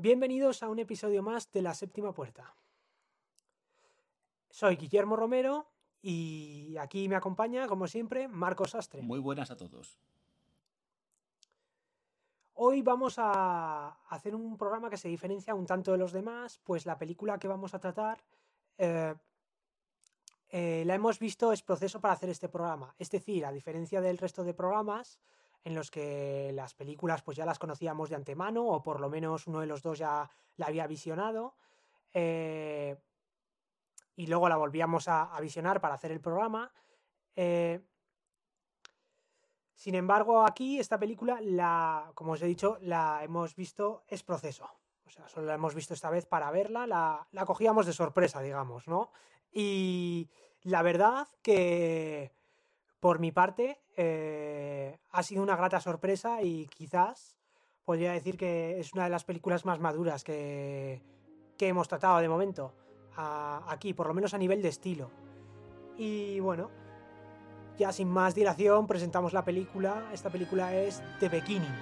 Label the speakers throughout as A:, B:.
A: Bienvenidos a un episodio más de La Séptima Puerta. Soy Guillermo Romero y aquí me acompaña, como siempre, Marcos Astre.
B: Muy buenas a todos.
A: Hoy vamos a hacer un programa que se diferencia un tanto de los demás, pues la película que vamos a tratar eh, eh, la hemos visto, es proceso para hacer este programa. Es decir, a diferencia del resto de programas, en los que las películas pues ya las conocíamos de antemano o por lo menos uno de los dos ya la había visionado eh, y luego la volvíamos a, visionar para hacer el programa. Eh, sin embargo, aquí esta película, la, como os he dicho, la hemos visto es proceso. O sea, solo la hemos visto esta vez para verla, la, la cogíamos de sorpresa, digamos, ¿no? Y la verdad que por mi parte, eh, ha sido una grata sorpresa y quizás podría decir que es una de las películas más maduras que, que hemos tratado de momento aquí, por lo menos a nivel de estilo. Y bueno, ya sin más dilación presentamos la película. Esta película es The Beginning.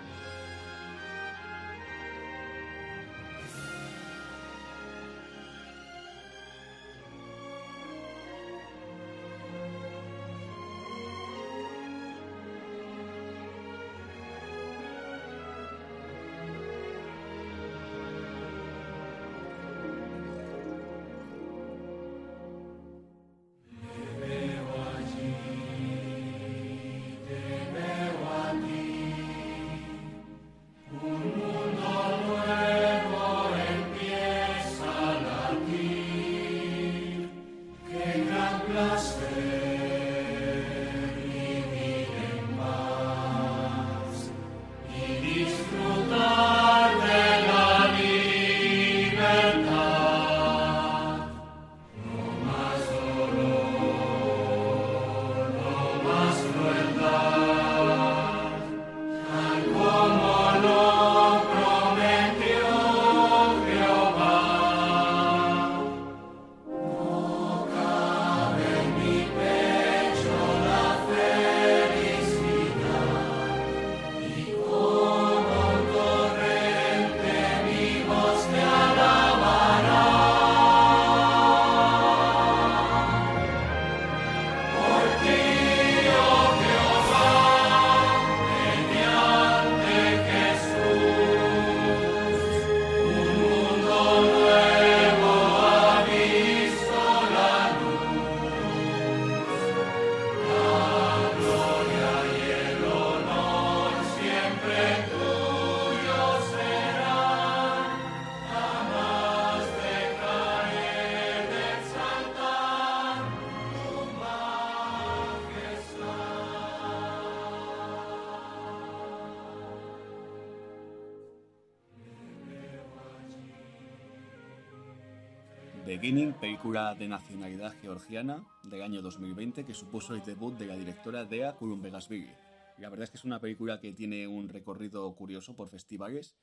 B: Beginning, película de nacionalidad georgiana del año 2020 que supuso el debut de la directora Dea Kurumbegasvili. La verdad es que es una película que tiene un recorrido curioso por festivales.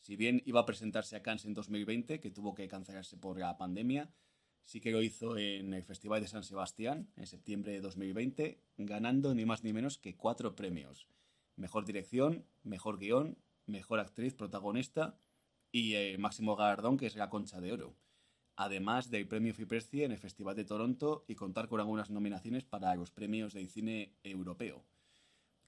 B: Si bien iba a presentarse a Cannes en 2020, que tuvo que cancelarse por la pandemia, sí que lo hizo en el Festival de San Sebastián en septiembre de 2020, ganando ni más ni menos que cuatro premios. Mejor dirección, mejor guion, mejor actriz protagonista y el máximo galardón que es la Concha de Oro además del premio Fipresci en el Festival de Toronto y contar con algunas nominaciones para los premios de cine europeo.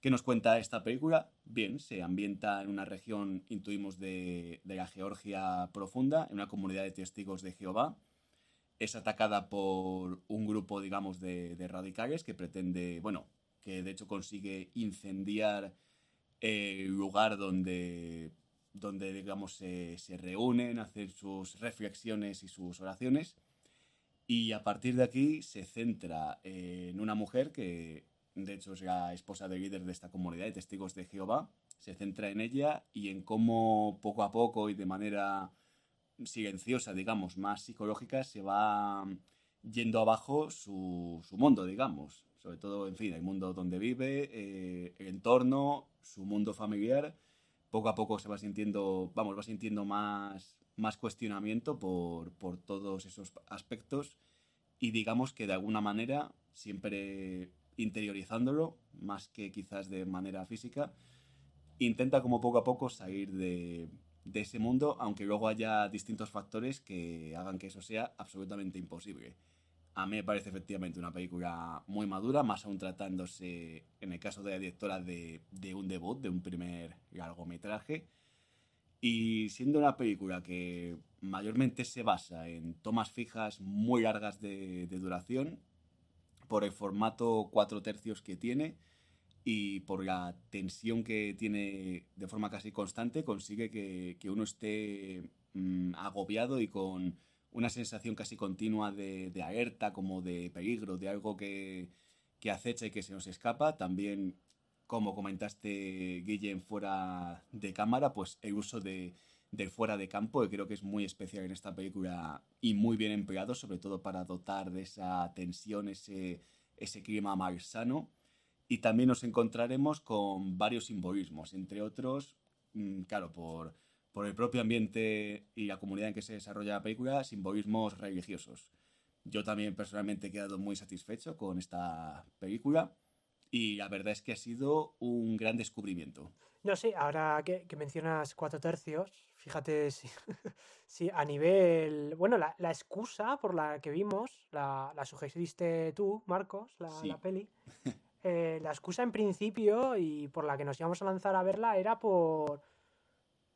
B: ¿Qué nos cuenta esta película? Bien, se ambienta en una región, intuimos, de, la Georgia profunda, en una comunidad de testigos de Jehová. Es atacada por un grupo, digamos, de radicales que pretende, bueno, que de hecho consigue incendiar el lugar donde donde digamos se, reúnen, hacen sus reflexiones y sus oraciones. Y a partir de aquí se centra en una mujer que de hecho es la esposa del líder de esta comunidad de testigos de Jehová. Se centra en ella y en cómo poco a poco y de manera silenciosa, digamos, más psicológica, se va yendo abajo su, mundo, digamos. Sobre todo, en fin, el mundo donde vive, eh, el entorno, su mundo familiar poco a poco se va sintiendo, vamos, va sintiendo más, más cuestionamiento por, todos esos aspectos y digamos que de alguna manera, siempre interiorizándolo, más que quizás de manera física, intenta como poco a poco salir de, de ese mundo, aunque luego haya distintos factores que hagan que eso sea absolutamente imposible. A mí me parece efectivamente una película muy madura, más aún tratándose, en el caso de la directora, de, de un debut, de un primer largometraje. Y siendo una película que mayormente se basa en tomas fijas muy largas de, de duración, por el formato cuatro tercios que tiene y por la tensión que tiene de forma casi constante, consigue que, que uno esté mm, agobiado y con una sensación casi continua de, de alerta, como de peligro, de algo que, que acecha y que se nos escapa. También, como comentaste, Guillem, fuera de cámara, pues el uso de, del fuera de campo, que creo que es muy especial en esta película y muy bien empleado, sobre todo para dotar de esa tensión, ese, ese clima malsano. Y también nos encontraremos con varios simbolismos, entre otros, mm, claro, por, por el propio ambiente y la comunidad en que se desarrolla la película, simbolismos religiosos. Yo también personalmente he quedado muy satisfecho con esta película y la verdad es que ha sido un gran descubrimiento.
A: No sé, ahora que, que mencionas cuatro tercios, fíjate si, si a nivel. Bueno, la, la, excusa por la que vimos, la, la sugeriste tú, Marcos, la,
B: Sí.
A: la peli. eh, la excusa en principio y por la que nos íbamos a lanzar a verla era por.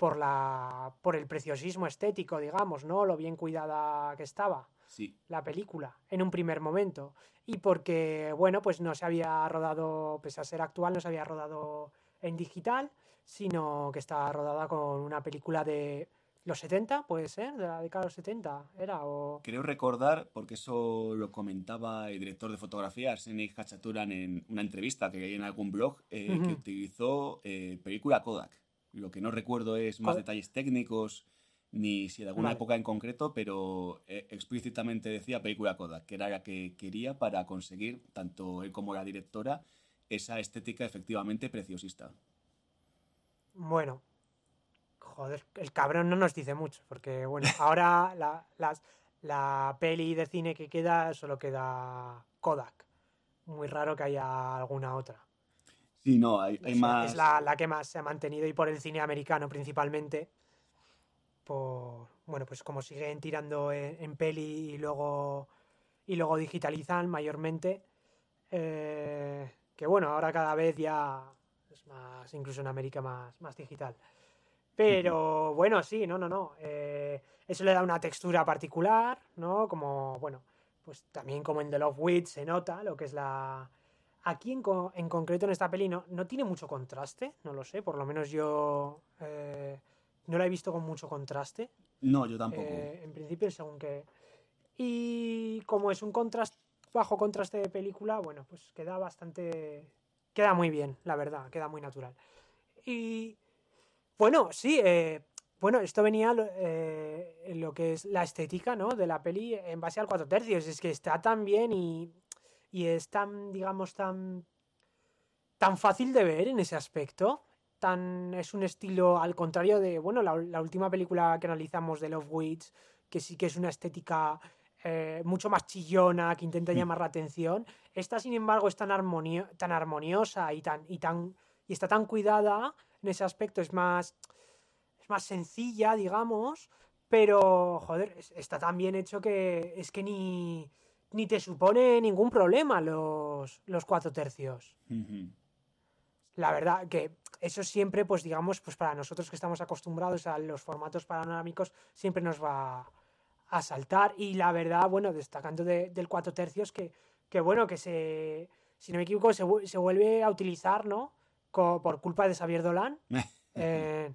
A: Por, la, por el preciosismo estético, digamos, ¿no? Lo bien cuidada que estaba
B: Sí,
A: la película en un primer momento. Y porque, bueno, pues no se había rodado, pese a ser actual, no se había rodado en digital, sino que estaba rodada con una película de los 70, puede ser, de la década de los 70, era, o...
B: creo recordar, porque eso lo comentaba el director de fotografía, Arsenik Hachaturan, en una entrevista que leí en algún blog, eh, que
A: Ujú.
B: utilizó eh, película Kodak. Lo que no recuerdo es más detalles técnicos ni si de alguna
A: Vale.
B: época en concreto, pero eh, explícitamente decía película Kodak, que era la que quería para conseguir, tanto él como la directora, esa estética efectivamente preciosista.
A: Bueno, joder, el cabrón no nos dice mucho, porque, bueno, ahora la, las- la peli de cine que queda solo queda Kodak. Muy raro que haya alguna otra.
B: Sí, no, hay, más...
A: Es la, la que más se ha mantenido y por el cine americano principalmente. Por, bueno, pues como siguen tirando en, en peli y luego, y luego digitalizan mayormente. eh, que bueno, ahora cada vez ya es más, incluso en América, más, más digital. Pero bueno, sí, no, no, no. eh, eso le da una textura particular, ¿no? Como, bueno, pues también como en The Love Witch se nota lo que es la, Aquí en, co- en concreto en esta peli no, no tiene mucho contraste, no lo sé, por lo menos yo eh, no la he visto con mucho contraste.
B: No, yo tampoco.
A: eh, en principio, según que... Y como es un contraste, bajo contraste de película, bueno, pues queda bastante... Queda muy bien, la verdad, queda muy natural. Y bueno, sí, eh, bueno, esto venía lo, eh, en lo que es la estética, ¿no? De la peli en base al cuatro tercios. Es que está tan bien y, y es tan, digamos, tan, tan fácil de ver en ese aspecto. Tan, es un estilo al contrario de, bueno, la, la última película que analizamos de Love Witch, que sí que es una estética eh, mucho más chillona, que intenta
B: Mm.
A: llamar la atención. Esta, sin embargo, es tan, armonio- tan armoniosa y, tan, y, tan, y está tan cuidada en ese aspecto. Es más, es más sencilla, digamos, pero, joder, es- está tan bien hecho que es que ni, ni te supone ningún problema los, los cuatro tercios. La verdad que eso siempre, pues digamos, pues para nosotros que estamos acostumbrados a los formatos panorámicos, siempre nos va a saltar. Y la verdad, bueno, destacando de- del cuatro tercios, que, que bueno, que se, si no me equivoco, se, se vuelve a utilizar, ¿no? Co- por culpa de Xavier Dolan. eh,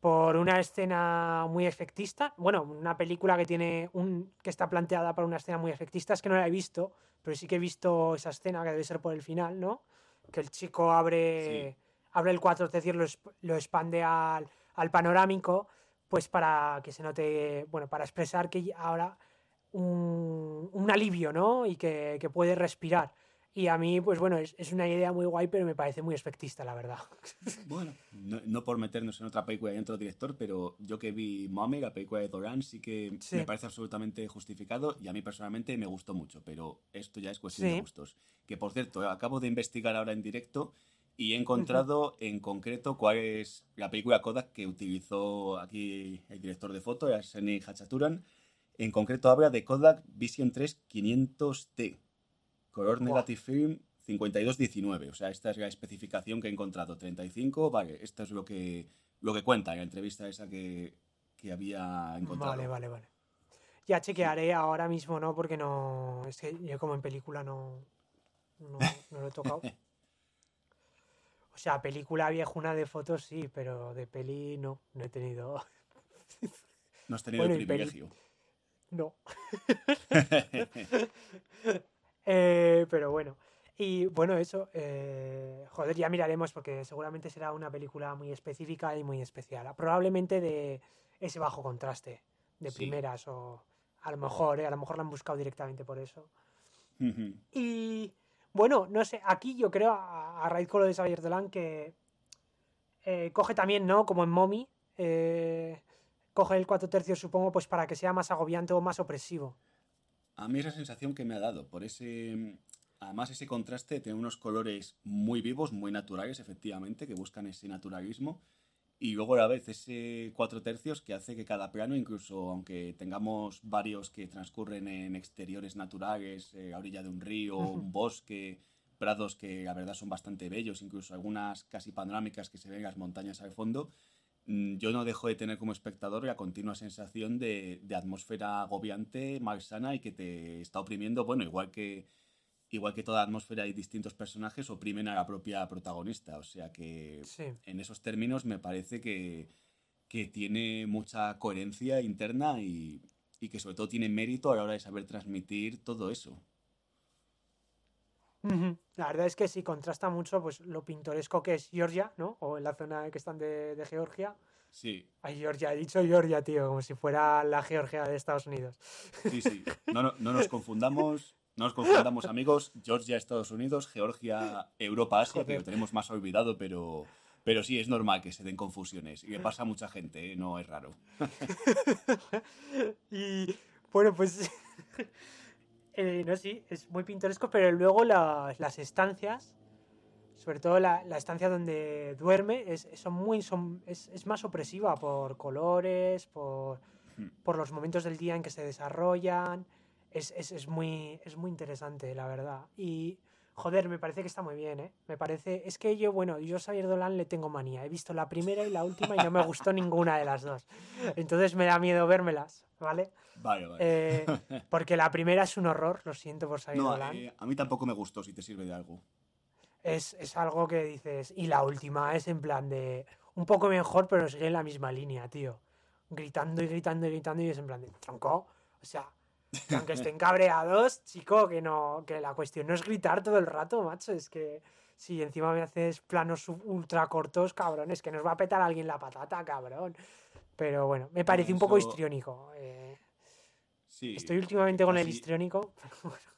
A: por una escena muy efectista. Bueno, una película que tiene un. que está planteada para una escena muy efectista. Es que no la he visto, pero sí que he visto esa escena que debe ser por el final, ¿no? Que el chico abre. abre el cuatro tercios, lo, exp- lo expande al, al panorámico, pues para que se note. Bueno, para expresar que ahora un, un alivio, ¿no? Y que, que puede respirar. Y a mí, pues bueno, es, es una idea muy guay, pero me parece muy efectista, la verdad.
B: Bueno, no, no por meternos en otra película y en otro director, pero yo que vi Mommy, la película de Doran, sí que
A: Sí.
B: me parece absolutamente justificado y a mí personalmente me gustó mucho, pero esto ya es cuestión
A: Sí.
B: de gustos. Que por cierto, acabo de investigar ahora en directo y he encontrado en concreto cuál es la película Kodak que utilizó aquí el director de foto, Arseniy Hachaturan. En concreto habla de Kodak Vision 3 500T, color negative film 5219. O sea, esta es la especificación que he encontrado. 35, vale, esto es lo que, lo que cuenta en la entrevista esa que, que había encontrado.
A: Vale, vale, vale. Ya chequearé ahora mismo, ¿no? Porque no. Es que yo como en película no. No, no lo he tocado. O sea, película viejuna de fotos sí, pero de peli no, no he tenido.
B: No has tenido el privilegio.
A: No. Eh, pero bueno. Y bueno, eso, eh, joder, ya miraremos porque seguramente será una película muy específica y muy especial. Probablemente de ese bajo contraste, de primeras o a lo mejor, eh, a lo mejor la han buscado directamente por eso. y bueno, no sé, aquí yo creo, a, raíz con lo de Xavier Dolan, que eh, coge también, ¿no? Como en Mommy, coge el 4 tercios, supongo, pues para que sea más agobiante o más opresivo.
B: A mí esa sensación que me ha dado, por ese... Además, ese contraste tiene unos colores muy vivos, muy naturales, efectivamente, que buscan ese naturalismo. Y luego a la vez ese cuatro tercios que hace que cada plano, incluso aunque tengamos varios que transcurren en exteriores naturales, eh, a orilla de un río, un bosque, prados que la verdad son bastante bellos, incluso algunas casi panorámicas que se ven las montañas al fondo, yo no dejo de tener como espectador la continua sensación de, de atmósfera agobiante, malsana y que te está oprimiendo, bueno, igual que igual que toda atmósfera y distintos personajes oprimen a la propia protagonista. O sea que en esos términos me parece que, tiene mucha coherencia interna y, que sobre todo tiene mérito a la hora de saber transmitir todo eso.
A: La verdad es que sí, contrasta mucho pues lo pintoresco que es Georgia, ¿no? O en la zona que están de, Georgia.
B: Sí.
A: Ay, Georgia, he dicho Georgia, tío, como si fuera la Georgia de Estados Unidos.
B: Sí, sí. No, no, no nos confundamos. No nos confundamos, amigos. Georgia, Estados Unidos, Georgia, Europa, Asia, que lo tenemos más olvidado, pero, pero sí, es normal que se den confusiones. Y le pasa a mucha gente, ¿eh? no es raro.
A: y bueno, pues. Eh, no, sí, es muy pintoresco, pero luego las estancias, sobre todo la, estancia donde duerme, es, son muy, son, es, más opresiva por colores, por, hmm. por los momentos del día en que se desarrollan es, es, es, muy, es muy interesante, la verdad. Y, joder, me parece que está muy bien, ¿eh? Me parece... Es que yo, bueno, yo a Xavier Dolan le tengo manía. He visto la primera y la última y no me gustó ninguna de las dos. Entonces me da miedo vérmelas, ¿vale?
B: Vale, vale.
A: Eh, porque la primera es un horror, lo siento por Xavier Dolan.
B: Eh, a mí tampoco me gustó, si te sirve de algo.
A: Es, es, algo que dices... Y la última es en plan de... Un poco mejor, pero sigue en la misma línea, tío. Gritando y gritando y gritando y es en plan de... Tronco. O sea, aunque estén cabreados, chico, que no, que la cuestión no es gritar todo el rato, macho, es que si encima me haces planos ultra cortos, cabrón, es que nos va a petar alguien la patata, cabrón. Pero bueno, me parece un poco histriónico. Eh.
B: sí,
A: Estoy últimamente con el histriónico.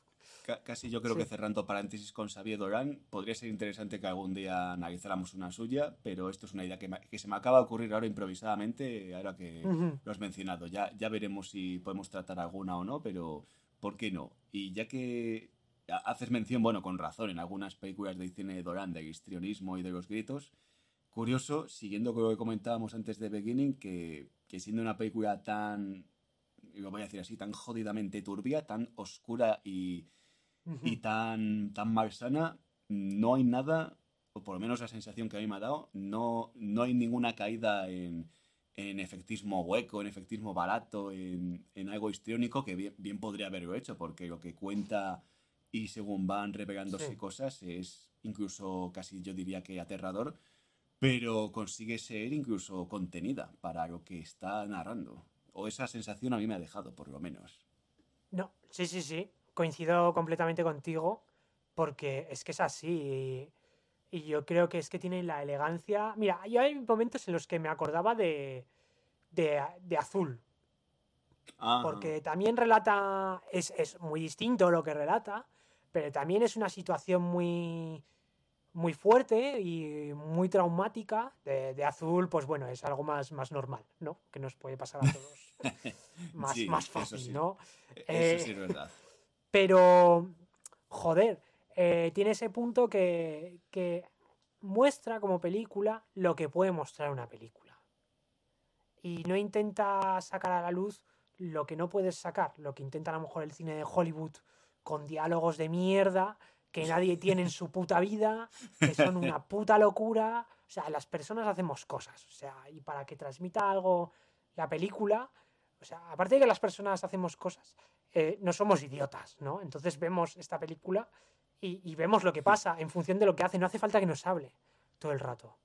B: casi yo creo que cerrando paréntesis con Xavier Doran, podría ser interesante que algún día analizáramos una suya, pero esto es una idea que, se me acaba de ocurrir ahora improvisadamente, ahora que lo has mencionado. Ya, ya veremos si podemos tratar alguna o no, pero ¿por qué no? Y ya que haces mención, bueno, con razón, en algunas películas de cine de Doran, del histrionismo y de los gritos, curioso, siguiendo con lo que comentábamos antes de Beginning, que, que siendo una película tan, lo voy a decir así, tan jodidamente turbia, tan oscura y y tan, tan malsana, no hay nada, o por lo menos la sensación que a mí me ha dado, no, no hay ninguna caída en, en efectismo hueco, en efectismo barato, en, en algo histriónico que bien, bien, podría haberlo hecho, porque lo que cuenta y según van revelándose cosas es incluso casi yo diría que aterrador, pero consigue ser incluso contenida para lo que está narrando. O esa sensación a mí me ha dejado, por lo menos.
A: No, sí, sí, sí coincido completamente contigo porque es que es así. Y, yo creo que es que tiene la elegancia. Mira, yo hay momentos en los que me acordaba de, de, Azul. Porque también relata. Es, es, muy distinto lo que relata, pero también es una situación muy. Muy fuerte y muy traumática. De, Azul, pues bueno, es algo más, más normal, ¿no? Que nos puede pasar a todos. más, más fácil, ¿no?
B: Eso sí es verdad.
A: Pero, joder, eh, tiene ese punto que, muestra como película lo que puede mostrar una película. Y no intenta sacar a la luz lo que no puedes sacar, lo que intenta a lo mejor el cine de Hollywood con diálogos de mierda que nadie tiene en su puta vida, que son una puta locura. O sea, las personas hacemos cosas. O sea, y para que transmita algo la película, o sea, aparte de que las personas hacemos cosas, eh, no somos idiotas, ¿no? Entonces vemos esta película y, vemos lo que pasa en función de lo que hace. No hace falta que nos hable todo el rato.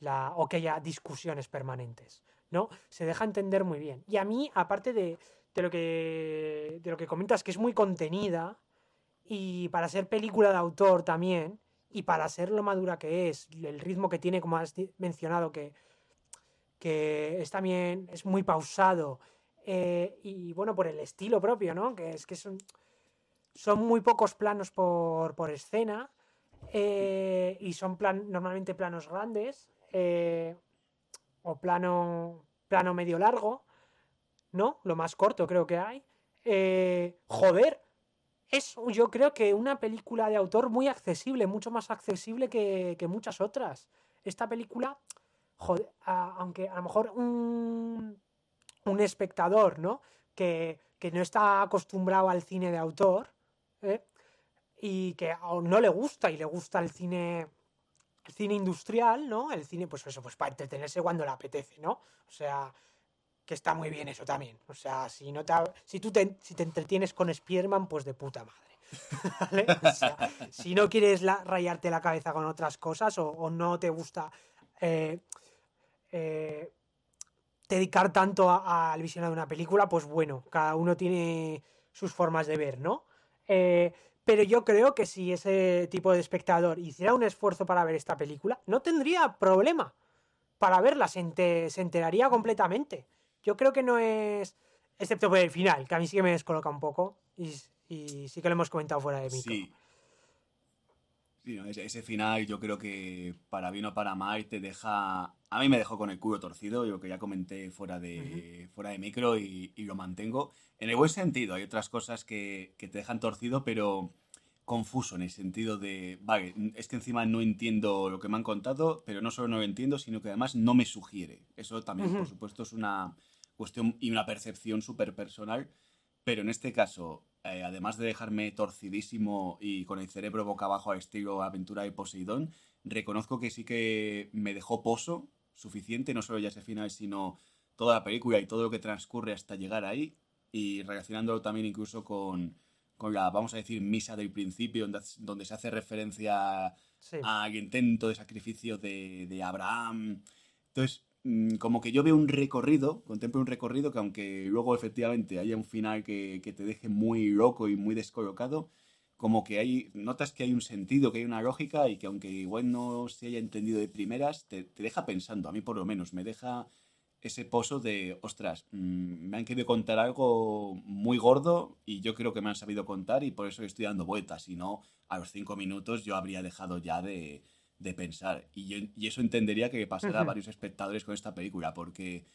A: La, o que haya discusiones permanentes, ¿no? Se deja entender muy bien. Y a mí, aparte de, de lo, que, de lo que comentas, que es muy contenida, y para ser película de autor también, y para ser lo madura que es, el ritmo que tiene, como has mencionado, que, que es también es muy pausado, eh, y bueno, por el estilo propio, ¿no? Que es que son, son muy pocos planos por, por escena, eh, y son plan, normalmente planos grandes, eh, o plano, plano medio largo, ¿no? Lo más corto creo que hay. joder, es yo creo que una película de autor muy accesible, mucho más accesible que, muchas otras. Esta película, joder, aunque a lo mejor un, un espectador, ¿no? Que, no está acostumbrado al cine de autor, ¿eh? y que no le gusta y le gusta el cine el cine industrial, ¿no? El cine, pues eso, pues para entretenerse cuando le apetece, ¿no? O sea, que está muy bien eso también. O sea, si, no te, si tú te, si te entretienes con Spearman, pues de puta madre. si no quieres rayarte la cabeza con otras cosas o, no te gusta eh, eh, dedicar tanto al visionado de una película, pues bueno, cada uno tiene sus formas de ver, ¿no? Eh, pero yo creo que si ese tipo de espectador hiciera un esfuerzo para ver esta película, no tendría problema para verla, se enteraría completamente. Yo creo que no es. Excepto por el final, que a mí sí que me descoloca un poco. Y, sí que lo hemos comentado fuera de mí.
B: Sí. Sí ese, final yo creo que para bien o para mal te deja... A mí me dejó con el culo torcido, lo que ya comenté fuera de, fuera de micro y, lo mantengo. En el buen sentido, hay otras cosas que, que te dejan torcido, pero confuso en el sentido de, vale, es que encima no entiendo lo que me han contado, pero no solo no lo entiendo, sino que además no me sugiere. Eso también, por supuesto, es una, cuestión y una percepción súper personal, pero en este caso, eh, además de dejarme torcidísimo y con el cerebro boca abajo al estilo Aventura de Poseidón, reconozco que sí que me dejó pozo suficiente, no solo ya ese final, sino toda la película y todo lo que transcurre hasta llegar ahí, y relacionándolo también incluso con, con la, vamos a decir, misa del principio, donde, donde se hace referencia al intento de sacrificio de, de Abraham. Entonces, como que yo veo un recorrido, contemplo un recorrido que aunque luego efectivamente haya un final que, te deje muy loco y muy descolocado, como que hay, notas que hay un sentido, que hay una lógica y que aunque igual no se haya entendido de primeras, te, deja pensando, a mí por lo menos, me deja ese pozo de, ostras, mm, me han querido contar algo muy gordo y yo creo que me han sabido contar y por eso estoy dando vueltas, si no, a los cinco minutos yo habría dejado ya de, de pensar. Y, y eso entendería que pasara a varios espectadores con esta película, porque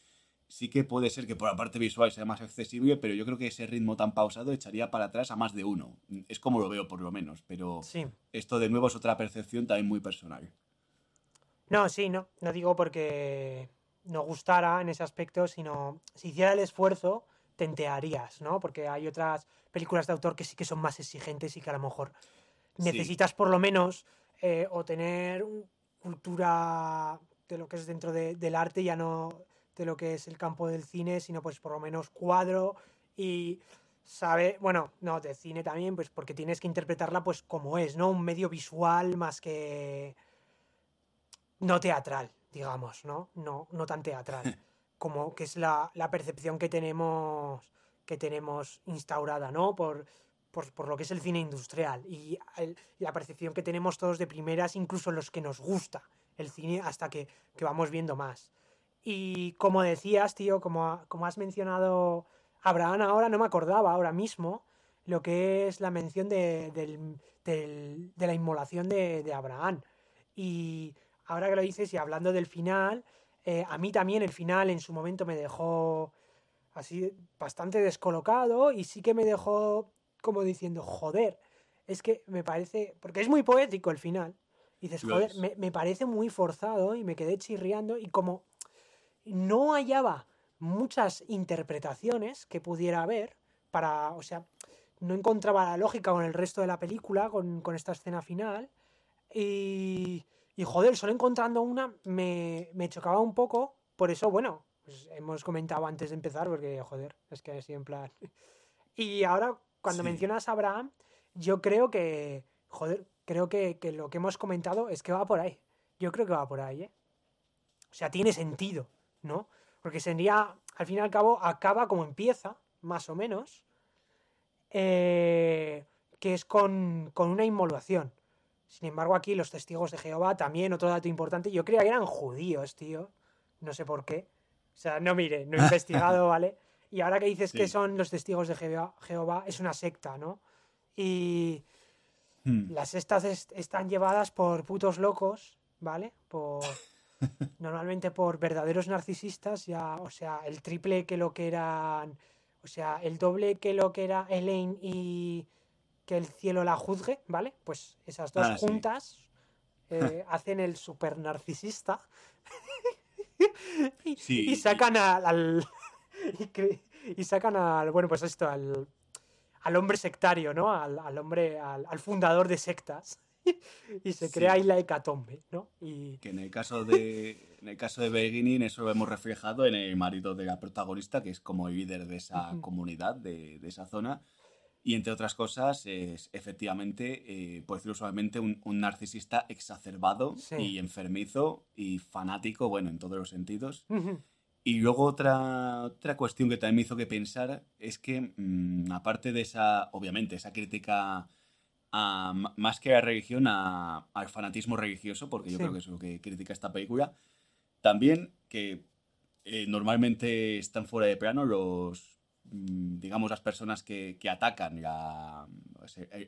B: sí que puede ser que por la parte visual sea más accesible, pero yo creo que ese ritmo tan pausado echaría para atrás a más de uno. Es como lo veo, por lo menos. Pero esto de nuevo es otra percepción también muy personal.
A: No, sí, no. No digo porque no gustara en ese aspecto, sino si hiciera el esfuerzo, te entearías, ¿no? Porque hay otras películas de autor que sí que son más exigentes y que a lo mejor necesitas por lo menos eh, o tener cultura de lo que es dentro del arte, ya no de lo que es el campo del cine, sino pues por lo menos cuadro y sabe, bueno, no, de cine también, pues porque tienes que interpretarla pues como es, ¿no? Un medio visual más que no teatral, digamos, ¿no? No, no tan teatral, como que es la, la percepción que tenemos que tenemos instaurada, ¿no? Por por, lo que es el cine industrial y la percepción que tenemos todos de primeras, incluso los que nos gusta el cine, hasta que, vamos viendo más. Y como decías, tío, como, como has mencionado Abraham ahora, no me acordaba ahora mismo lo que es la mención de, de la inmolación de, Abraham. Y ahora que lo dices y hablando del final, eh, a mí también el final en su momento me dejó así bastante descolocado y sí que me dejó como diciendo, joder, es que me parece, porque es muy poético el final, Y dices, joder, me, parece muy forzado y me quedé chirriando y como no hallaba muchas interpretaciones que pudiera haber para, o sea, no encontraba la lógica con el resto de la película, con, esta escena final. Y, y, joder, solo encontrando una me, me chocaba un poco. Por eso, bueno, pues hemos comentado antes de empezar, porque, joder, es que así en plan... Y ahora, cuando mencionas a Abraham, yo creo que, joder, creo que, lo que hemos comentado es que va por ahí. Yo creo que va por ahí, ¿eh? O sea, tiene sentido, ¿no? Porque sería, al fin y al cabo, acaba como empieza, más o menos, eh, que es con, con una inmolación. Sin embargo, aquí los testigos de Jehová, también otro dato importante, yo creía que eran judíos, tío. No sé por qué. O sea, no mire, no he investigado, ¿vale? Y ahora que dices que son los testigos de Jehová, es una secta, ¿no? Y hmm. las sectas están llevadas por putos locos, ¿vale? Por normalmente por verdaderos narcisistas, ya, o sea, el triple que lo que eran, o sea, el doble que lo que era Elaine y que el cielo la juzgue, ¿vale? Pues esas dos ah, juntas eh, hacen el super narcisista y, sacan al. Y, sacan al. Bueno, pues esto, al, al hombre sectario, ¿no? Al, hombre, al, fundador de sectas. y se crea ahí la hecatombe, ¿no? Y...
B: Que en el caso de en el caso de Beginning eso lo hemos reflejado en el marido de la protagonista, que es como el líder de esa comunidad, de, de, esa zona. Y entre otras cosas, es efectivamente, eh, por decirlo suavemente, un, narcisista exacerbado y enfermizo y fanático, bueno, en todos los sentidos. Y luego otra, otra cuestión que también me hizo que pensar es que, mm, aparte de esa, obviamente, esa crítica más que a religión, al fanatismo religioso, porque yo creo que es lo que critica esta película, también que eh, normalmente están fuera de plano los, Mm, digamos, las personas que, que atacan la,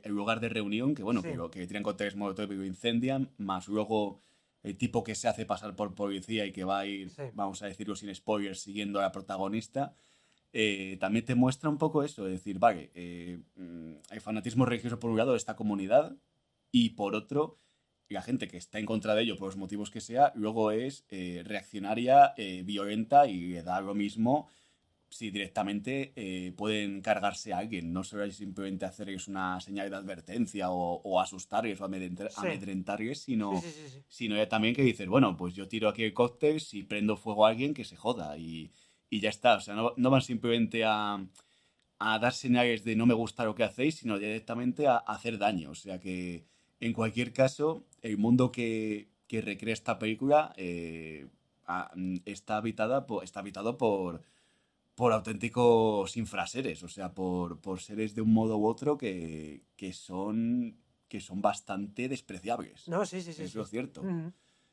B: el lugar de reunión, que bueno, que, que tienen cócteles molotov y lo incendian, más luego el tipo que se hace pasar por policía y que va a ir, vamos a decirlo sin spoilers, siguiendo a la protagonista, eh, también te muestra un poco eso, es decir, vale, eh, mm, hay fanatismo religioso por un lado de esta comunidad y por otro, la gente que está en contra de ello por los motivos que sea, luego es eh, reaccionaria, violenta y le da lo mismo si directamente eh, pueden cargarse a alguien. No solo simplemente hacerles una señal de advertencia o, o asustarles o amedrentarles, sino, sino también que dices, bueno, pues yo tiro aquí el cóctel, si prendo fuego a alguien, que se joda. Y, ya está. O sea, no, van simplemente a, dar señales de no me gusta lo que hacéis, sino directamente a, hacer daño. O sea que, en cualquier caso, el mundo que, recrea esta película eh, está, habitada está habitado por por auténticos infraseres, o sea, por, seres de un modo u otro que, son, que son bastante despreciables.
A: No, sí, sí, sí.
B: Es lo cierto.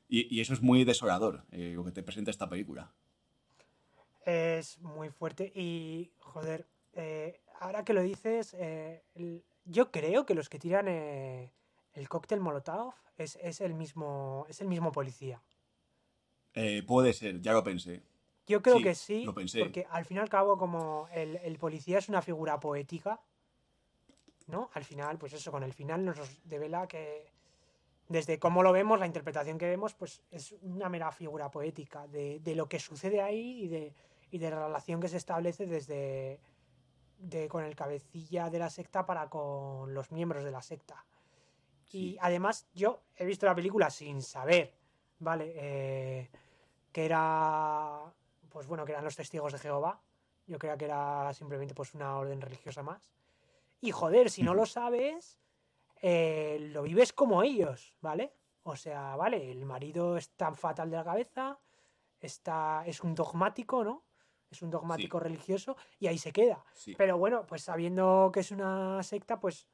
B: y, eso es muy desolador, eh, lo que te presenta esta película.
A: Es muy fuerte y, joder, eh, ahora que lo dices, eh, yo creo que los que tiran el cóctel Molotov es, es, el mismo, es el mismo policía.
B: puede ser, ya lo pensé.
A: Yo creo que sí, porque al fin y al cabo, como el, policía es una figura poética, ¿no? Al final, pues eso, con el final nos devela que desde cómo lo vemos, la interpretación que vemos, pues es una mera figura poética de, lo que sucede ahí y de, de la relación que se establece desde con el cabecilla de la secta para con los miembros de la secta. Y además, yo he visto la película sin saber, ¿vale? Eh, que era pues bueno, que eran los testigos de Jehová. Yo creía que era simplemente pues una orden religiosa más. Y joder, si no lo sabes, eh, lo vives como ellos, ¿vale? O sea, vale, el marido es tan fatal de la cabeza, está, es un dogmático, ¿no? Es un dogmático religioso y ahí se queda. Pero bueno, pues sabiendo que es una secta, pues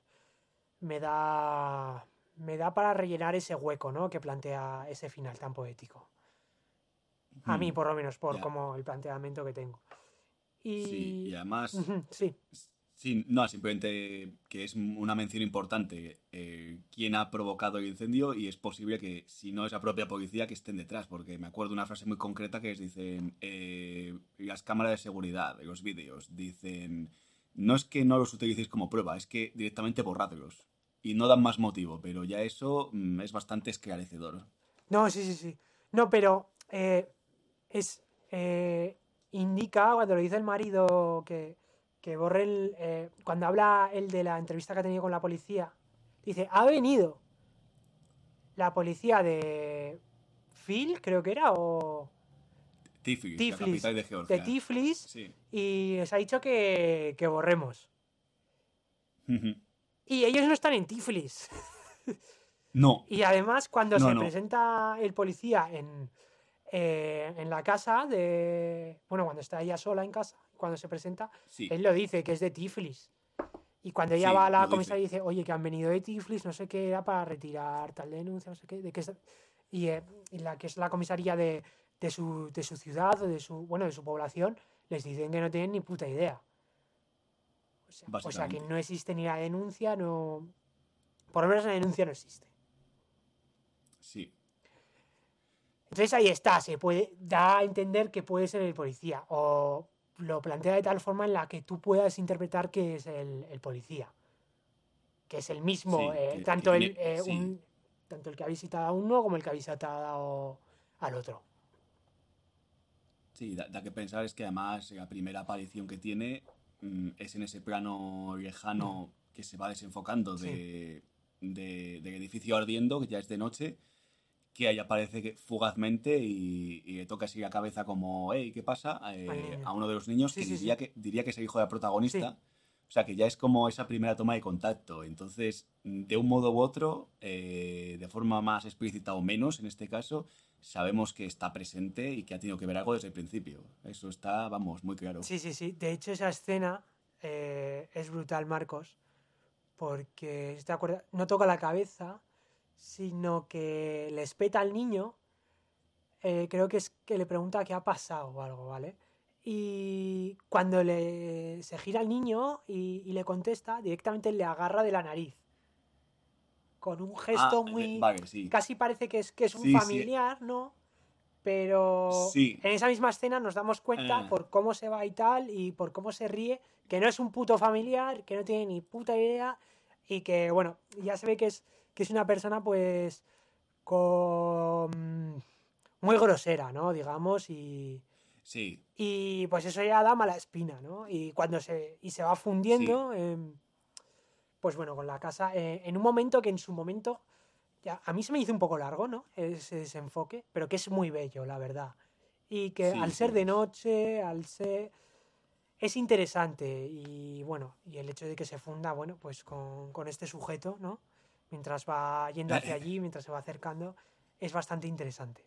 A: me da me da para rellenar ese hueco, ¿no? Que plantea ese final tan poético. A mí, por lo menos, por como el planteamiento que tengo. Y...
B: Sí, y además. sí. Sí, no, simplemente que es una mención importante eh, quién ha provocado el incendio y es posible que, si no es la propia policía, que estén detrás, porque me acuerdo de una frase muy concreta que les dicen, eh, las cámaras de seguridad, los vídeos, dicen, no es que no los utilicéis como prueba, es que directamente borradlos. y no dan más motivo, pero ya eso mm, es bastante esclarecedor.
A: No, sí, sí, sí. No, pero eh, es eh, indica cuando lo dice el marido que, que borre el. eh, cuando habla él de la entrevista que ha tenido con la policía, dice: Ha venido la policía de Phil, creo que era, o
B: Tiflis, la
A: Tiflis,
B: capital de Georgia.
A: de Tiflis,
B: Sí.
A: y les ha dicho que, que borremos. Y ellos no están en Tiflis.
B: no,
A: Y además, cuando
B: No,
A: se
B: no.
A: presenta el policía en, eh, en la casa de. Bueno, cuando está ella sola en casa, cuando se presenta,
B: sí.
A: él lo dice, que es de Tiflis. Y cuando ella
B: Sí,
A: va a la
B: dice.
A: comisaría y dice, oye, que han venido de Tiflis, no sé qué, era para retirar tal denuncia, no sé qué, de qué y, eh, y la que es la comisaría de, de su, de su ciudad o de su, bueno, de su población, les dicen que no tienen ni puta idea. O sea, o sea, que no existe ni la denuncia, no... Por lo menos la denuncia no existe.
B: Sí.
A: Entonces ahí está, se puede, da a entender que puede ser el policía. O lo plantea de tal forma en la que tú puedas interpretar que es el, el policía. Que es el mismo,
B: Sí,
A: eh,
B: que- que
A: tanto, el, eh,
B: sí.
A: un- tanto el que ha visitado a uno como el que ha visitado al otro.
B: Sí, da, da que pensar es que además la primera aparición que tiene mm, es en ese plano lejano que se va desenfocando de, de- del edificio ardiendo, que ya es de noche, que ahí aparece fugazmente y, y le toca así la cabeza como, hey, ¿qué pasa? Eh, a uno de los niños
A: Sí,
B: que,
A: sí,
B: diría
A: sí.
B: que diría que es el hijo de la protagonista. O sea, que ya es como esa primera toma de contacto. Entonces, de un modo u otro, eh, de forma más explícita o menos, en este caso, sabemos que está presente y que ha tenido que ver algo desde el principio. Eso está, vamos, muy claro.
A: Sí, sí, sí. De hecho, esa escena eh, es brutal, Marcos. Porque, te acuerdas, no toca la cabeza, sino que le espeta al niño. eh, creo que es que le pregunta qué ha pasado o algo, ¿vale? Y cuando le, se gira al niño y, y le contesta, directamente le agarra de la nariz. Con un gesto
B: Ah,
A: muy.
B: eh, Vale, sí.
A: Casi parece que es, que es un
B: Sí, sí.
A: familiar, ¿no? Pero
B: Sí.
A: en esa misma escena nos damos cuenta
B: Ah.
A: por cómo se va y tal, y por cómo se ríe, que no es un puto familiar, que no tiene ni puta idea, y que, bueno, ya se ve que es, que es una persona, pues, con... muy grosera, ¿no? Digamos, y...
B: Sí,
A: Y pues eso ya da mala espina, ¿no? Y cuando se, y se va fundiendo, em, pues bueno, con la casa, eh, en un momento que en su momento, ya, a mí se me hizo un poco largo, ¿no? Ese desenfoque, pero que es muy bello, la verdad. Y que
B: Sí,
A: al
B: sí
A: ser de noche, al ser... Es interesante y bueno, y el hecho de que se funda, bueno, pues con, con este sujeto, ¿no? Mientras va yendo hacia allí, mientras se va acercando, es bastante interesante.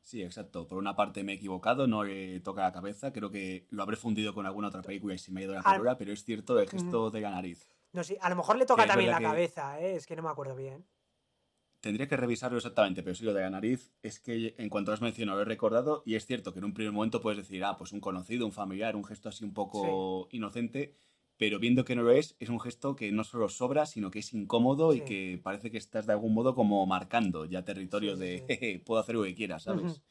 B: sí, exacto. Por una parte me he equivocado, no le toca la cabeza. Creo que lo habré fundido con alguna otra película y se me ha ido la
A: Al-
B: palabra, pero es cierto el gesto de la nariz.
A: No sé, a lo mejor le toca también la
B: que-
A: cabeza, ¿eh? Es que no me acuerdo bien.
B: Tendría que revisarlo exactamente, pero sí lo de la nariz es que en cuanto has mencionado lo he recordado y es cierto que en un primer momento puedes decir, ah, pues un conocido, un familiar, un gesto así un poco inocente, pero viendo que no lo es, es un gesto que no solo sobra, sino que es incómodo y
A: Sí.
B: que parece que estás de algún modo como marcando ya territorio
A: Sí, sí,
B: de. "Jeje, puedo hacer lo que quiera, ¿sabes?
A: Ujú.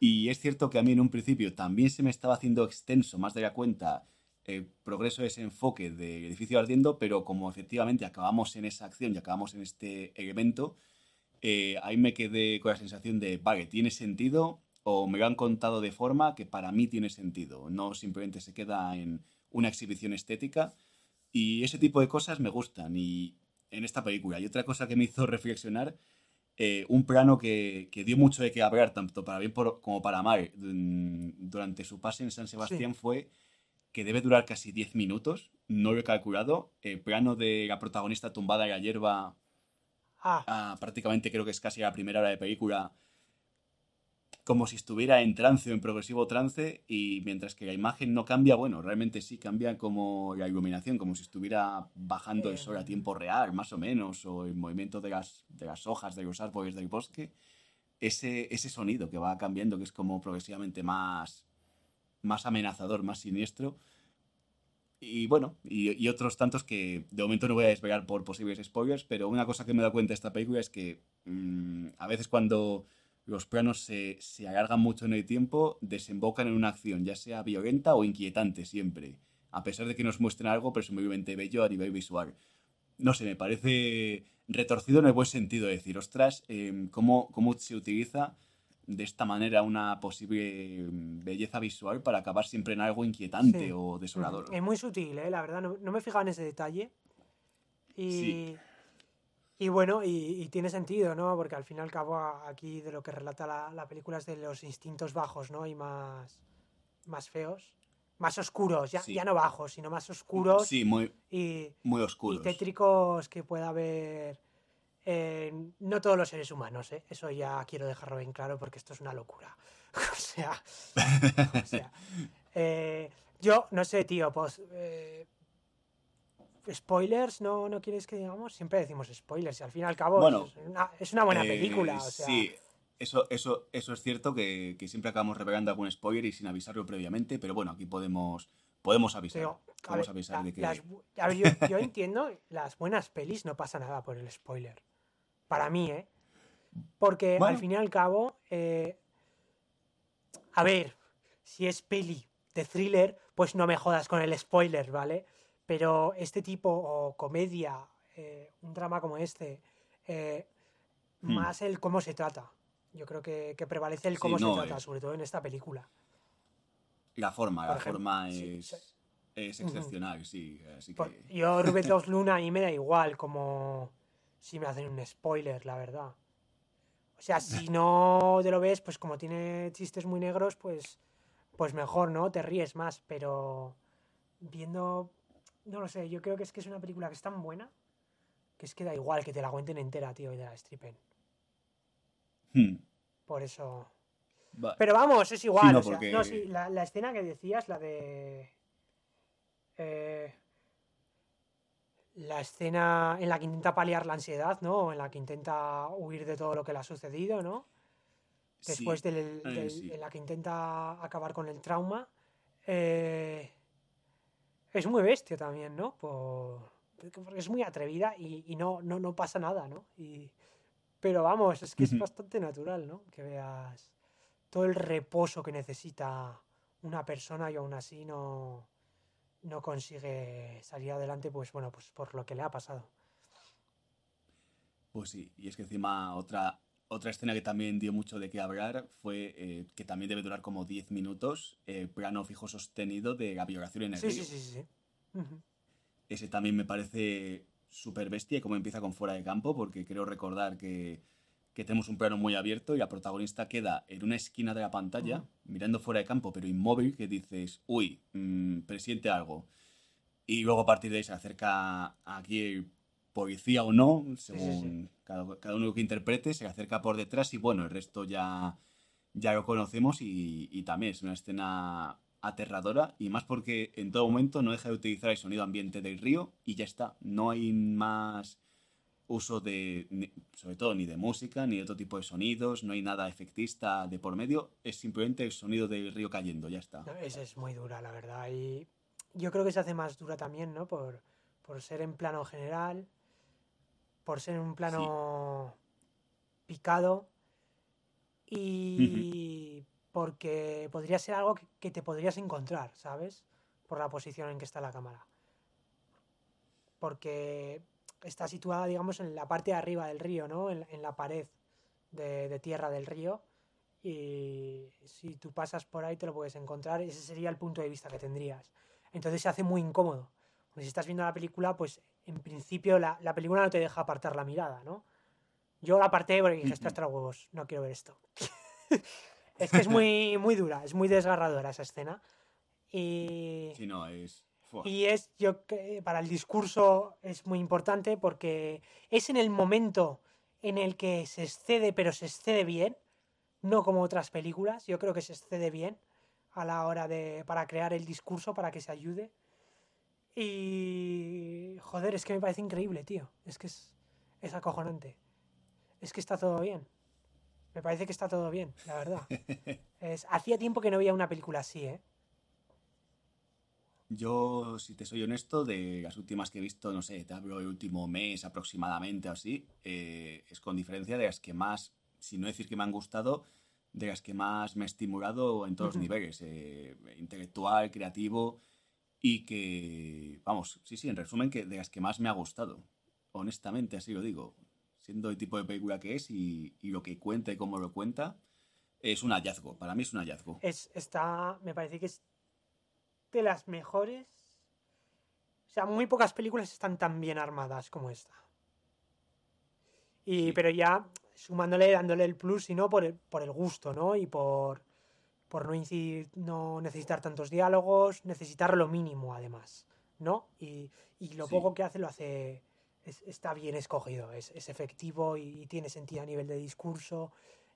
B: Y es cierto que a mí en un principio también se me estaba haciendo extenso, más de la cuenta, el progreso de ese enfoque del edificio ardiendo, pero como efectivamente acabamos en esa acción y acabamos en este evento, eh, ahí me quedé con la sensación de, vale, tiene sentido o me lo han contado de forma que para mí tiene sentido, no simplemente se queda en una exhibición estética y ese tipo de cosas me gustan y en esta película. Y otra cosa que me hizo reflexionar, eh, un plano que, que dio mucho de qué hablar, tanto para bien por- como para mal, durante su pase en San Sebastián fue que debe durar casi 10 minutos, no lo he calculado, el plano de la protagonista tumbada en la hierba
A: Ah,
B: a prácticamente creo que es casi la primera hora de película, como si estuviera en trance o en progresivo trance, y mientras que la imagen no cambia, bueno, realmente sí cambia como la iluminación, como si estuviera bajando el sol a
A: Em.
B: tiempo real, más o menos, o el movimiento de las, de las hojas de los árboles del bosque, ese, ese sonido que va cambiando, que es como progresivamente más, más amenazador, más siniestro. Y bueno, y, y otros tantos que de momento no voy a desvelar por posibles spoilers, pero una cosa que me he dado cuenta de esta película es que mm, a veces cuando los planos se, se alargan mucho en el tiempo, desembocan en una acción, ya sea violenta o inquietante siempre, a pesar de que nos muestren algo presumiblemente bello a nivel visual. no sé, me parece retorcido en el buen sentido, de decir, ostras, em, ¿cómo, ¿cómo se utiliza de esta manera una posible em, belleza visual para acabar siempre en algo inquietante o desolador?
A: Es muy sutil, ¿eh? la verdad, no, me he fijado en ese detalle. Y, y bueno, y, tiene sentido, ¿no? Porque al fin y al cabo aquí de lo que relata la, la película es de los instintos bajos, ¿no? Y más, más feos más oscuros, ya, ya no bajos, sino más oscuros.
B: Sí, muy, y, muy oscuros.
A: Y tétricos que pueda haber no todos los seres humanos, ¿eh? Eso ya quiero dejarlo bien claro porque esto es una locura. o sea, eh, yo no sé, tío, pues... Eh, spoilers, ¿no, ¿no quieres que digamos? Siempre decimos spoilers y al fin y al cabo es, una, buena película.
B: Sí, eso, eso, eso es cierto que, siempre acabamos revelando algún spoiler y sin avisarlo previamente, pero bueno, aquí podemos, podemos avisar. podemos avisar de que...
A: a ver, yo, entiendo, las buenas pelis no pasa nada por el spoiler. Para mí, ¿eh? Porque al fin y al cabo, eh, a ver, si es peli de thriller, pues no me jodas con el spoiler, ¿vale? Pero este tipo, o comedia, eh, un drama como este, eh, hmm. más el cómo se trata. Yo creo que, prevalece el cómo se trata, sobre todo en esta película.
B: La forma, la forma es, es excepcional, sí. Así que...
A: Yo, Rubén Dos Luna, a mí me da igual como si me hacen un spoiler, la verdad. O sea, si no te lo ves, pues como tiene chistes muy negros, pues, pues mejor, ¿no? Te ríes más, pero viendo, no lo sé, yo creo que es que es una película que es tan buena que es que da igual que te la cuenten entera, tío, y te la stripen. Hmm. Por eso. Pero vamos, es igual. no, sí, la, escena que decías, la de. Eh, la escena en la que intenta paliar la ansiedad, ¿no? En la que intenta huir de todo lo que le ha sucedido, ¿no? Después del, en la que intenta acabar con el trauma. Eh, es muy bestia también, ¿no? porque es muy atrevida y, no, no, no, pasa nada, ¿no? Y, pero vamos, es que es bastante natural, ¿no? Que veas todo el reposo que necesita una persona y aún así no, no consigue salir adelante, pues bueno, pues por lo que le ha pasado.
B: Pues sí, y es que encima otra, otra escena que también dio mucho de qué hablar fue eh, que también debe durar como 10 minutos, eh, plano fijo sostenido de la violación en el sí,
A: Sí, sí, sí.
B: Ese también me parece súper bestia, como empieza con fuera de campo, porque creo recordar que, tenemos un plano muy abierto y la protagonista queda en una esquina de la pantalla, mirando fuera de campo, pero inmóvil, que dices, uy, mmm, presiente algo. Y luego a partir de ahí se acerca aquí el policía o no, según Cada, uno que interprete, se acerca por detrás y bueno, el resto ya, ya lo conocemos y, y también es una escena aterradora y más porque en todo momento no deja de utilizar el sonido ambiente del río y ya está. No hay más uso de, sobre todo, ni de música, ni de otro tipo de sonidos, no hay nada efectista de por medio, es simplemente el sonido del río cayendo, ya está.
A: esa es muy dura, la verdad. Y yo creo que se hace más dura también, ¿no? Por, ser en plano general, por ser un plano picado y porque podría ser algo que, te podrías encontrar, ¿sabes? Por la posición en que está la cámara. Porque está situada, digamos, en la parte de arriba del río, ¿no? En, la pared de, tierra del río. Y si tú pasas por ahí te lo puedes encontrar. Ese sería el punto de vista que tendrías. Entonces se hace muy incómodo. Porque si estás viendo la película, pues en principio la, película no te deja apartar la mirada, ¿no? Yo la aparté porque dije, esto los huevos, no quiero ver esto. Es que es muy, muy dura, es muy desgarradora esa escena. Y.
B: Sí, no, es.
A: Y es, yo para el discurso es muy importante porque es en el momento en el que se excede, pero se excede bien, no como otras películas. Yo creo que se excede bien a la hora de. para crear el discurso, para que se ayude. Y. Joder, es que me parece increíble, tío. Es que es, es acojonante. Es que está todo bien. Me parece que está todo bien, la verdad. Es, hacía tiempo que no veía una película así, ¿eh?
B: Yo, si te soy honesto, de las últimas que he visto, no sé, te hablo el último mes aproximadamente o así, eh, es con diferencia de las que más, si no decir que me han gustado, de las que más me he estimulado en todos los niveles, eh, intelectual, creativo y que, vamos, sí, sí, en resumen, que de las que más me ha gustado. honestamente, así lo digo, siendo el tipo de película que es y, lo que cuenta y cómo lo cuenta, es un hallazgo. Para mí es un hallazgo.
A: Es, está, me parece que es de las mejores. O sea, muy pocas películas están tan bien armadas como esta. Y, Pero ya sumándole, dándole el plus, y no por el, por el gusto, ¿no? Y por, por no, no necesitar tantos diálogos, necesitar lo mínimo además, ¿no? Y, lo poco que hace lo hace, está bien escogido, es, efectivo y, tiene sentido a nivel de discurso,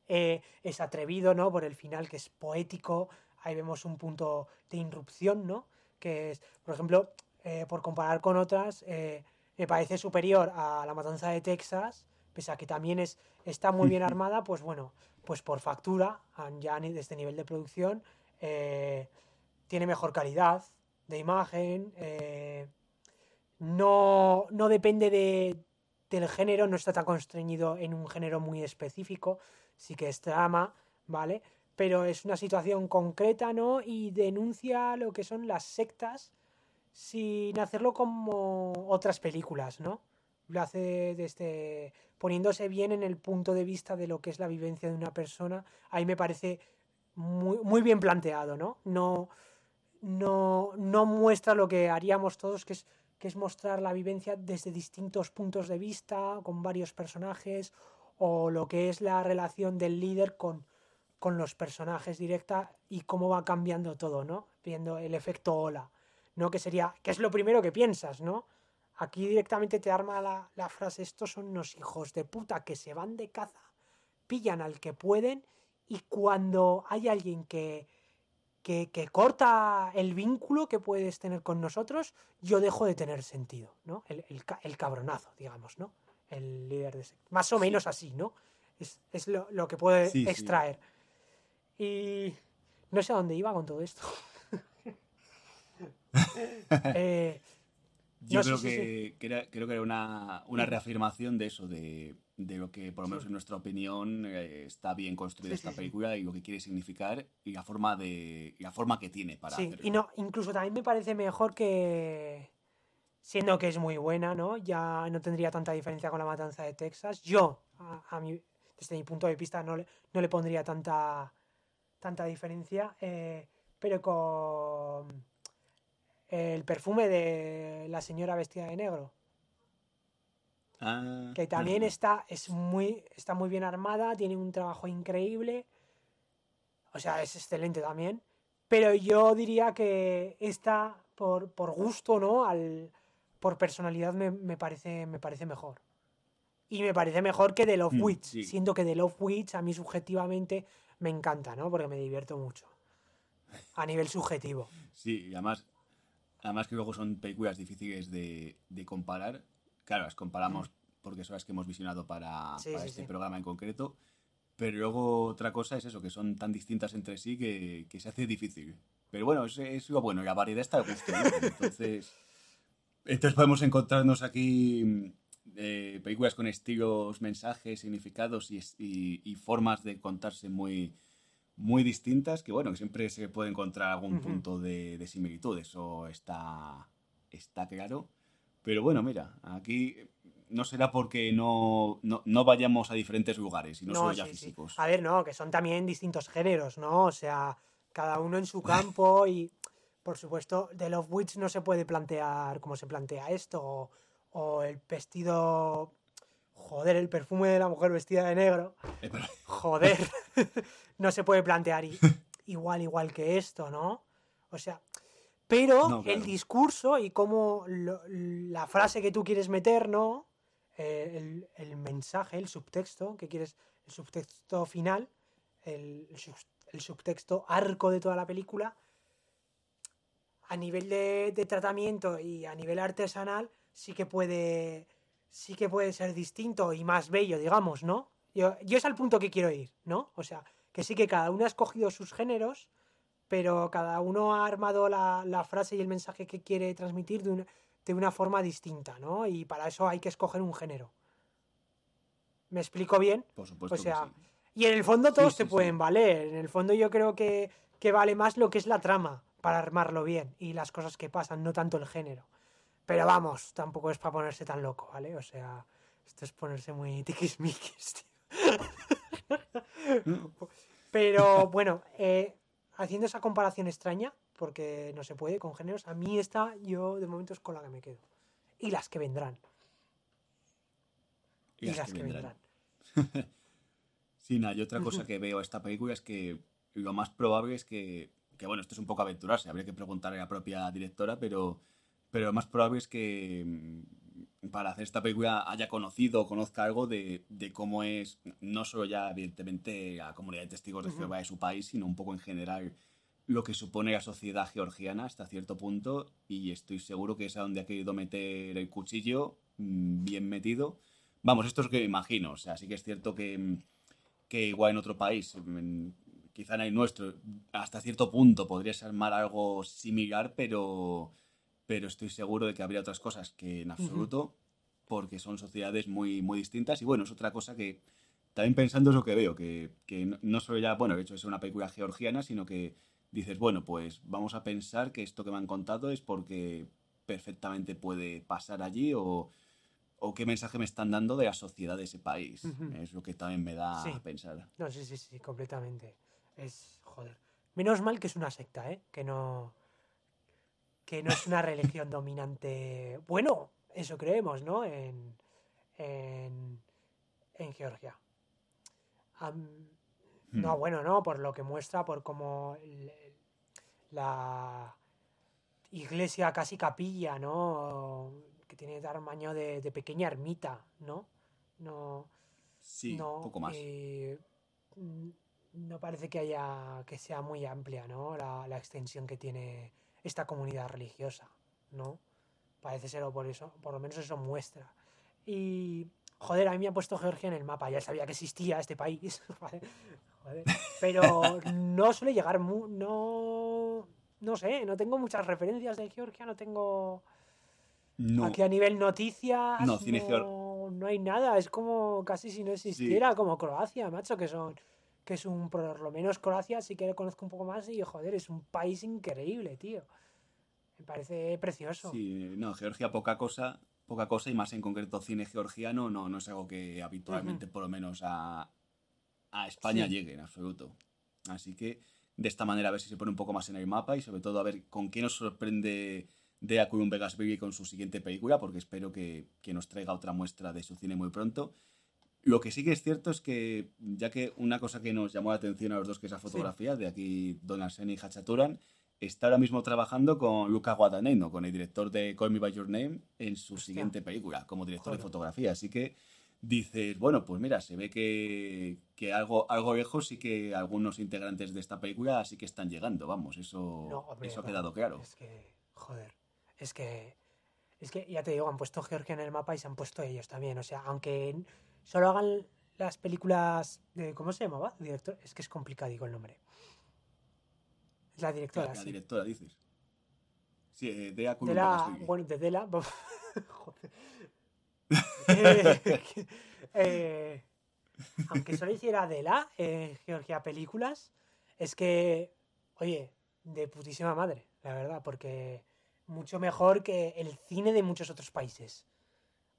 A: eh, es atrevido, ¿no? Por el final que es poético, ahí vemos un punto de irrupción, ¿no? Que es, por ejemplo, eh, por comparar con otras, eh, me parece superior a La Matanza de Texas, pese a que también es, está muy bien armada, pues bueno, pues por factura, ya de este nivel de producción, eh, tiene mejor calidad de imagen, eh, no, no, depende de, del género, no está tan constreñido en un género muy específico, sí que es drama, ¿vale? Pero es una situación concreta, ¿no? Y denuncia lo que son las sectas sin hacerlo como otras películas, ¿no? Lo hace desde poniéndose bien en el punto de vista de lo que es la vivencia de una persona, ahí me parece muy, muy bien planteado, ¿no? No, no, no muestra lo que haríamos todos, que es, que es mostrar la vivencia desde distintos puntos de vista, con varios personajes, o lo que es la relación del líder con, con los personajes directa y cómo va cambiando todo, ¿no? Viendo el efecto ola, ¿no? Que sería, que es lo primero que piensas, ¿no? Aquí directamente te arma la, frase, estos son unos hijos de puta que se van de caza, pillan al que pueden y cuando hay alguien que, que, corta el vínculo que puedes tener con nosotros, yo dejo de tener sentido, ¿no? El, cabronazo, digamos, ¿no? El líder de Más o menos así, ¿no? Es, lo, que puede extraer. Y no sé a dónde iba con todo esto.
B: eh, yo creo, que, era, creo que era una, reafirmación de eso, de, lo que, por lo menos en nuestra opinión, eh, está bien construida esta película y lo que quiere significar y la forma, de, la forma que tiene para
A: Sí, y no, incluso también me parece mejor que, siendo que es muy buena, ¿no? Ya no tendría tanta diferencia con la matanza de Texas. Yo, a, desde mi punto de vista, no le, no le pondría tanta, tanta diferencia, eh, pero con el perfume de la señora vestida de negro. Ah, que también está, es muy, está muy bien armada, tiene un trabajo increíble. O sea, es excelente también. Pero yo diría que esta, por, por gusto, ¿no? Al, por personalidad, me, parece, me parece mejor. Y me parece mejor que The Love mm, Witch. Siendo que The Love Witch a mí subjetivamente me encanta, ¿no? Porque me divierto mucho. A nivel subjetivo.
B: Sí, y además Además que luego son películas difíciles de, comparar. Claro, las comparamos porque son las que hemos visionado para, este programa en concreto. Pero luego otra cosa es eso, que son tan distintas entre sí que, se hace difícil. Pero bueno, es, es lo bueno, la variedad está de gusto. Entonces, entonces podemos encontrarnos aquí eh, películas con estilos, mensajes, significados y formas de contarse muy, muy distintas que, bueno, que siempre se puede encontrar algún punto de, de, similitud, eso está, está claro. Pero bueno, mira, aquí no será porque no, no, vayamos a diferentes lugares y no, solo ya físicos.
A: A ver, no, que son también distintos géneros, ¿no? O sea, cada uno en su campo y, por supuesto, The Love Witch no se puede plantear como se plantea esto, o, o el vestido joder, el perfume de la mujer vestida de negro. Joder, no se puede plantear igual, igual que esto, ¿no? O sea, pero el discurso y cómo la frase que tú quieres meter, ¿no? Eh, el, mensaje, el subtexto, que quieres, el subtexto final, el, el, subtexto arco de toda la película, a nivel de, de tratamiento y a nivel artesanal, sí que puede sí que puede ser distinto y más bello, digamos, ¿no? Yo, yo es al punto que quiero ir, ¿no? O sea, que sí que cada uno ha escogido sus géneros, pero cada uno ha armado la, frase y el mensaje que quiere transmitir de una, de una forma distinta, ¿no? Y para eso hay que escoger un género. ¿Me explico bien?
B: Por supuesto.
A: O sea, y en el fondo todos se pueden valer. En el fondo yo creo que, que vale más lo que es la trama para armarlo bien y las cosas que pasan, no tanto el género. Pero vamos, tampoco es para ponerse tan loco, ¿vale? O sea, esto es ponerse muy tiquismiquis, tío. Pero bueno, eh, haciendo esa comparación extraña, porque no se puede con géneros, a mí esta yo de momento es con la que me quedo. Y las que vendrán.
B: Y las, que, vendrán. sí, nada, y otra cosa que veo a esta película es que lo más probable es que, que, bueno, esto es un poco aventurarse, habría que preguntarle a la propia directora, pero, pero lo más probable es que mm, para hacer esta película haya conocido o conozca algo de, de, cómo es, no solo ya evidentemente la comunidad de testigos de Jehová de su país, sino un poco en general lo que supone la sociedad georgiana hasta cierto punto y estoy seguro que es a donde ha querido meter el cuchillo mm, bien metido. Vamos, esto es lo que me imagino, o sea, sí que es cierto que, mm, que igual en otro país, quizá en el nuestro, hasta cierto punto podrías armar algo similar, pero, pero estoy seguro de que habría otras cosas que en absoluto, porque son sociedades muy, muy distintas y bueno, es otra cosa que también pensando es lo que veo, que, que no solo ya, bueno, de hecho es una película georgiana, sino que dices, bueno, pues vamos a pensar que esto que me han contado es porque perfectamente puede pasar allí o, o qué mensaje me están dando de la sociedad de ese país. Es lo que también me da a pensar.
A: No, sí, sí, sí, completamente. Es, joder. Menos mal que es una secta, ¿eh? Que no... Que no es una religión dominante. Bueno, eso creemos, ¿no? En, en, en Georgia. No, hmm. bueno, no, por lo que muestra, por cómo la iglesia casi capilla, ¿no? Que tiene tamaño de, de pequeña ermita, ¿no? No.
B: Sí, un poco más.
A: Eh, no parece que haya que sea muy amplia, ¿no? La, la, extensión que tiene esta comunidad religiosa, ¿no? Parece ser o por eso, por lo menos eso muestra. Y joder, a mí me ha puesto Georgia en el mapa, ya sabía que existía este país, pero no suele llegar, no, no sé, no tengo muchas referencias de Georgia, no tengo... Aquí a nivel noticias no, no, hay nada, es como casi si no existiera, como Croacia, macho, que son que es un, por lo menos Croacia sí que lo conozco un poco más y joder, es un país increíble, tío. Me parece precioso.
B: Sí, no, Georgia poca cosa, poca cosa y más en concreto cine georgiano no, no es algo que habitualmente por lo menos a, a España llegue en absoluto. Así que de esta manera a ver si se pone un poco más en el mapa y sobre todo a ver con qué nos sorprende de Vegas Vegasville con su siguiente película, porque espero que, que, nos traiga otra muestra de su cine muy pronto. Lo que sí que es cierto es que, ya que una cosa que nos llamó la atención a los dos, que es la fotografía, de aquí Don Arseni y Hachaturan, está ahora mismo trabajando con Luca Guadagnino, con el director de Call Me By Your Name, en su siguiente película, como director de fotografía. Así que dices, bueno, pues mira, se ve que, que, algo, algo lejos sí que algunos integrantes de esta película sí que están llegando, vamos, eso, eso ha quedado claro.
A: Es que, joder, es que, es que ya te digo, han puesto Georgia en el mapa y se han puesto ellos también, o sea, aunque solo hagan las películas de, ¿cómo se llamaba? Director, es que es complicado el nombre. Es la directora. La,
B: la directora, dices. Sí, eh, Dea
A: de la, Bueno, de Dela. Joder. Eh, eh, aunque solo hiciera Dela en Georgia Películas, es que, oye, de putísima madre, la verdad, porque mucho mejor que el cine de muchos otros países.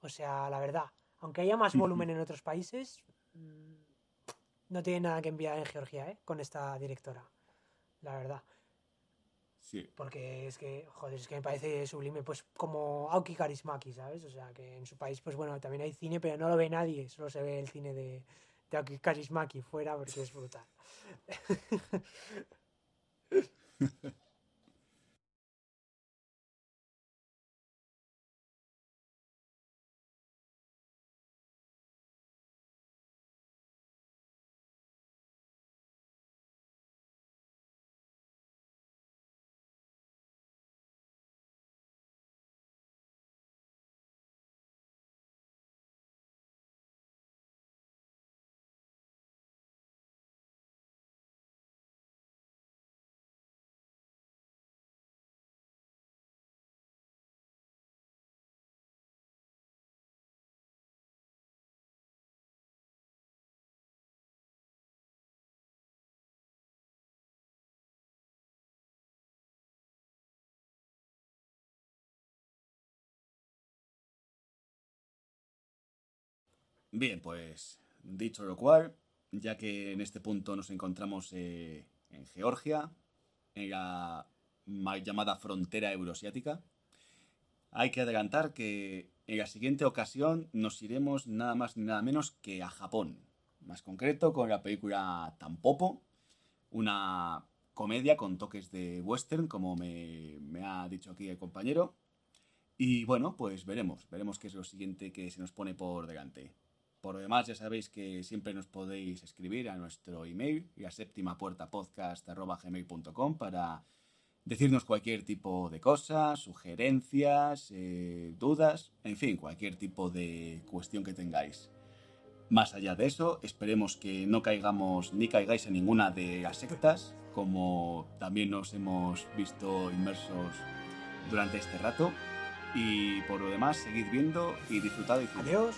A: O sea, la verdad, aunque haya más volumen en otros países, mm, no tiene nada que enviar en Georgia, ¿eh? Con esta directora, la verdad. Porque es que, joder, es que me parece sublime, pues como Aoki Karismaki, ¿sabes? O sea, que en su país, pues bueno, también hay cine, pero no lo ve nadie, solo se ve el cine de, de Aoki Karismaki fuera porque es brutal.
B: Bien, pues dicho lo cual, ya que en este punto nos encontramos eh, en Georgia, en la mal llamada frontera euroasiática, hay que adelantar que en la siguiente ocasión nos iremos nada más ni nada menos que a Japón. Más concreto con la película Tampopo, una comedia con toques de western, como me, me ha dicho aquí el compañero. Y bueno, pues veremos, veremos qué es lo siguiente que se nos pone por delante. Por lo demás, ya sabéis que siempre nos podéis escribir a nuestro email, la séptima puerta podcast.gmail.com para decirnos cualquier tipo de cosas, sugerencias, eh, dudas, en fin, cualquier tipo de cuestión que tengáis. Más allá de eso, esperemos que no caigamos ni caigáis en ninguna de las sectas, como también nos hemos visto inmersos durante este rato. Y por lo demás, seguid viendo y disfrutad. Y
A: Adiós.